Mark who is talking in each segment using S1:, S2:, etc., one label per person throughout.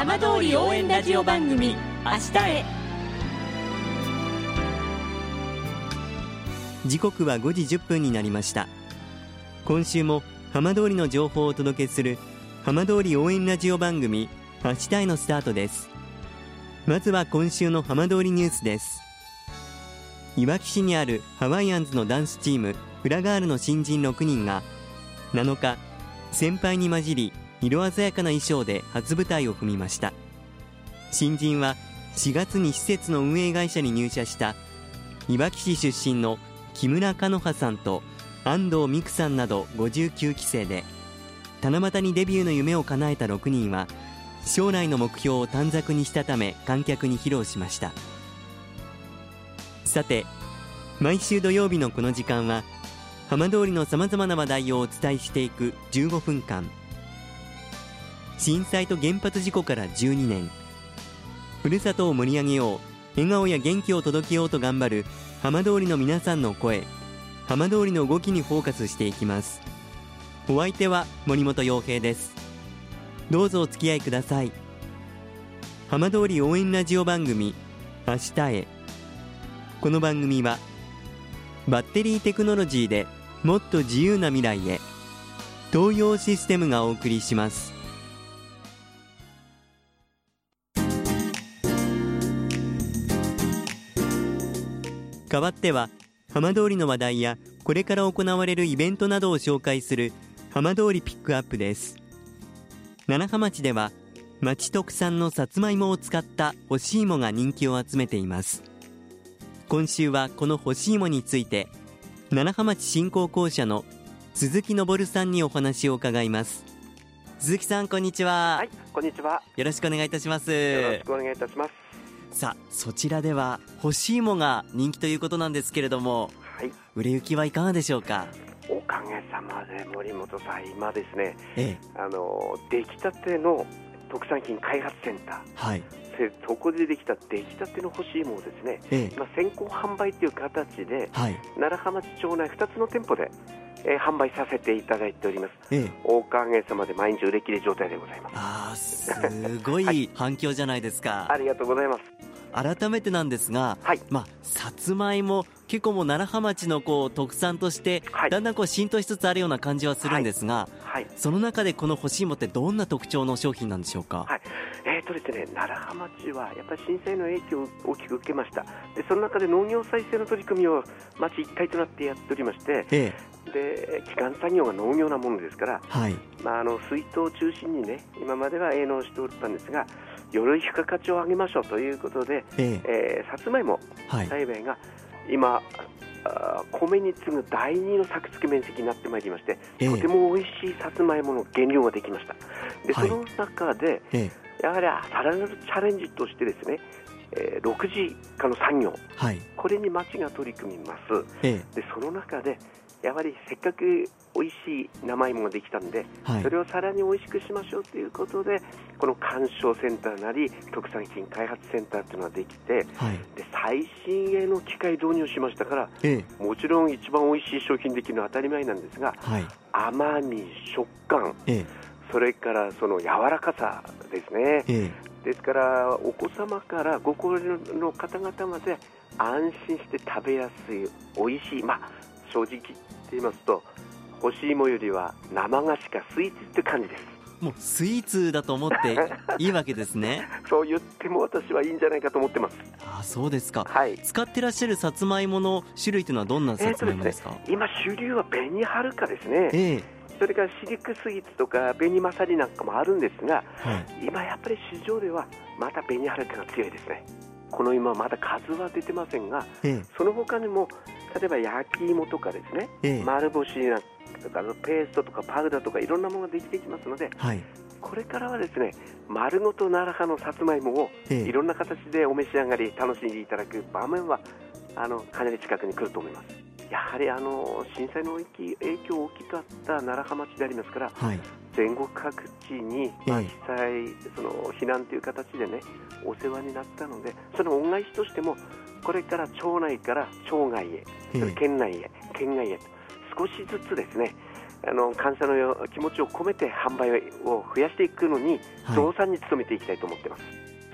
S1: 浜通り応援ラジオ番組明日へ。
S2: 時刻は5時1分になりました。今週も浜通りの情報をお届けする浜通り応援ラジオ番組明日へのスタートです。まずは今週の浜通りニュースです。いわき市にあるハワイアンズのダンスチームフラガールの新人6人が7日先輩に混じり色鮮やかな衣装で初舞台を踏みました。新人は4月に施設の運営会社に入社したいわき市出身の木村香乃葉さんと安藤美久さんなど59期生で七夕にデビューの夢を叶えた6人は将来の目標を短冊にしたため観客に披露しました。さて毎週土曜日のこの時間は浜通りのさまざまな話題をお伝えしていく15分間。震災と原発事故から12年。ふるさとを盛り上げよう笑顔や元気を届けようと頑張る浜通りの皆さんの声。浜通りの動きにフォーカスしていきます。お相手は森本洋平です。どうぞお付き合いください。浜通り応援ラジオ番組明日へ。この番組はバッテリーテクノロジーでもっと自由な未来へ。東洋システムがお送りします。代わっては浜通りの話題やこれから行われるイベントなどを紹介する浜通りピックアップです。七葉町では町特産のさつまいもを使った干し芋が人気を集めています。今週はこの干し芋について七葉町振興公社の鈴木昇さんにお話を伺います。鈴木さんこんにちは。
S3: はいこんにちは。
S2: よろしくお願いいたします。
S3: よろしくお願いいたします
S2: さあそちらでは干し芋が人気ということなんですけれども
S3: はい。
S2: 売れ行きはいかがでしょうか？
S3: おかげさまで森本さん今ですね
S2: ええ。
S3: あの出来たての特産品開発センター。
S2: はい。
S3: せそこでできた出来たての干し芋をですね
S2: ええ。
S3: 今先行販売という形で
S2: はい。
S3: 楢葉町町内2つの店舗で、えー販売させていただいております。
S2: ええ。
S3: おかげさまで毎日売れ切れ状態でございます。
S2: あーすごい。反響じゃないですか、
S3: ありがとうございます
S2: 改めてなんですが、
S3: はい。
S2: まあ、さつまいも結構もう楢葉町のこう特産として、
S3: はい。
S2: だんだんこう浸透しつつあるような感じはするんですが、
S3: はい。
S2: その中でこの干し芋ってどんな特徴の商品なんでしょうか、
S3: とですね、楢葉町はやっぱり震災の影響を大きく受けました。でその中で農業再生の取り組みを町一体となってやっておりまして
S2: ええ。
S3: で基幹作業が農業なものですから、
S2: はい。
S3: まあ、あの水筒を中心にね今までは営農しておったんですがより付加価値を上げましょうということで、
S2: ええ。
S3: えーさつまいも
S2: はい。
S3: 栽培が今あー米に次ぐ第二の作付け面積になってまいりまして、
S2: ええ。
S3: とても美味しいさつまいもの原料ができました。で、
S2: はい。
S3: その中で
S2: ええ
S3: やはりさらなるチャレンジとしてですね、えー、6時化の産業。
S2: はい。
S3: これに町が取り組みます。
S2: え
S3: でその中でやはりせっかく美味しい生芋ができたんで、
S2: えはい。
S3: それをさらに美味しくしましょうということでこの鑑賞センターなり特産品開発センターというのができて
S2: はい。
S3: で最新鋭の機械導入しましたから
S2: ええ。
S3: もちろん一番美味しい商品できるのは当たり前なんですが
S2: はい。
S3: 甘み食感
S2: ええ
S3: それからその柔らかさですね。
S2: ええ。
S3: ですからお子様からご高齢の方々まで安心して食べやすい美味しいまあ正直言って言いますと干し芋よりは生菓子かスイーツって感じです。
S2: もうスイーツだと思っていいわけですね。
S3: そう言っても私はいいんじゃないかと思ってます。
S2: ああそうですか。
S3: はい。
S2: 使ってらっしゃるさつまいもの種類というのはどんなさつまいもですか、
S3: 今主流は紅はるかですね。
S2: ええ
S3: それからシリックスイーツとか紅まさりなんかもあるんですが
S2: はい。
S3: 今やっぱり市場ではまた紅はるかが強いですね。この今まだ数は出てませんが
S2: ええ。
S3: その他にも例えば焼き芋とかですね
S2: ええ。
S3: 丸干しなんとかペーストとかパウダーとかいろんなものができてきますので
S2: はい。
S3: これからはですね丸ごと奈良派のさつまいもを
S2: ええ。
S3: いろんな形でお召し上がり楽しんでいただく場面はあのかなり近くに来ると思いますやはりあの震災の影響大きかった奈良浜町でありますから
S2: はい。
S3: 全国各地に、被災その避難という形でねお世話になったのでその恩返しとしてもこれから町内から町外へ、県内へ県外へと少しずつですねあの感謝の気持ちを込めて販売を増やしていくのに、
S2: はい。
S3: 増産に努めていきたいと思ってます。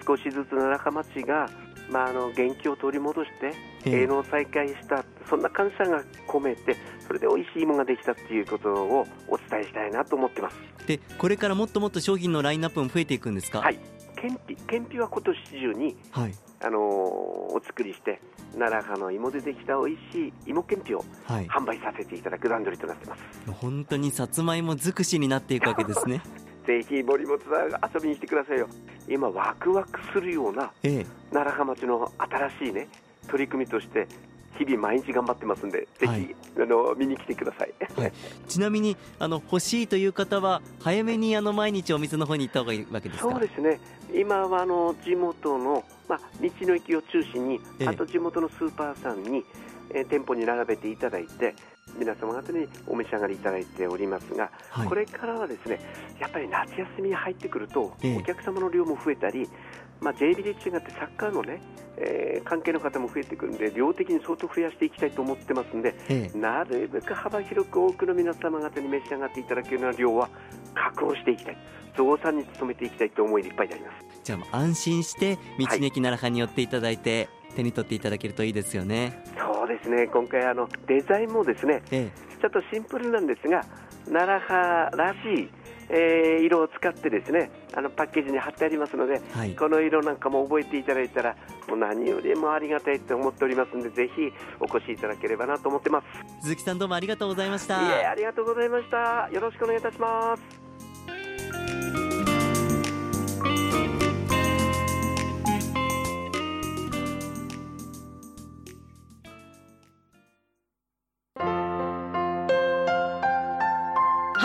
S3: 少しずつ奈良町が、まあ、あの元気を取り戻して
S2: ええ。
S3: 営農再開した、そんな感謝が込めてそれで美味しい芋ができたっていうことをお伝えしたいなと思ってます。
S2: でこれからもっともっと商品のラインナップも増えていくんですか？
S3: はい、けんぴけんぴは今年中に
S2: はい。
S3: あのーお作りして奈良派の芋でできた美味しい芋けんぴを
S2: はい。
S3: 販売させていただく段取りとなってます。
S2: 本当にさつまいも尽くしになっていくわけですね
S3: ぜひ森本さん遊びに来てくださいよ。今ワクワクするような
S2: ええ
S3: 奈良浜町の新しいね取り組みとして日々毎日頑張ってますんで、ぜひ、
S2: はい
S3: あの見に来てください。
S2: はいちなみにあの欲しいという方は早めにあの毎日お店の方に行った方がいいわけですか？
S3: そうですね。今はあの地元のまあ道の駅を中心に、
S2: ええ
S3: あと地元のスーパーさんに、えー店舗に並べていただいて。皆様方にお召し上がりいただいておりますが、
S2: はい。
S3: これからはですねやっぱり夏休みに入ってくると、
S2: ええ。
S3: お客様の量も増えたり、まあ、J ビレッジがあってサッカーのね、えー関係の方も増えてくるんで量的に相当増やしていきたいと思ってますんで
S2: ええ。
S3: なるべく幅広く多くの皆様方に召し上がっていただけるような量は確保していきたい。増産に努めていきたいという思いでいっぱいであります。
S2: じゃあ安心して道の駅奈良派に寄っていただいて、手に取っていただけるといいですよね
S3: そうですね。今回あのデザインもですね
S2: え
S3: ちょっとシンプルなんですが奈良派らしい、えー色を使ってですねあのパッケージに貼ってありますので
S2: えはい。
S3: この色なんかも覚えていただいたらもう何よりもありがたいと思っておりますのでぜひお越しいただければなと思ってます。
S2: 鈴木さんどうもありがとうございました。
S3: いえありがとうございました。よろしくお願いいたします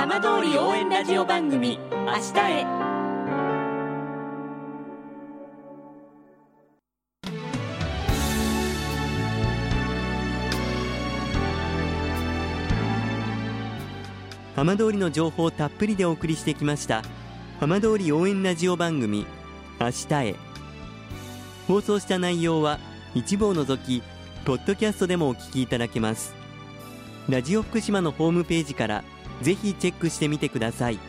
S1: 浜通り応援ラジオ番組「明日へ」
S2: 浜通りの情報をたっぷりでお送りしてきました浜通り応援ラジオ番組明日へ。放送した内容は一部を除きポッドキャストでもお聞きいただけます。ラジオ福島のホームページからぜひチェックしてみてください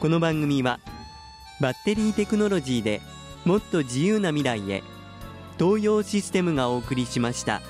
S2: この番組はバッテリーテクノロジーでもっと自由な未来へ東洋システムがお送りしました。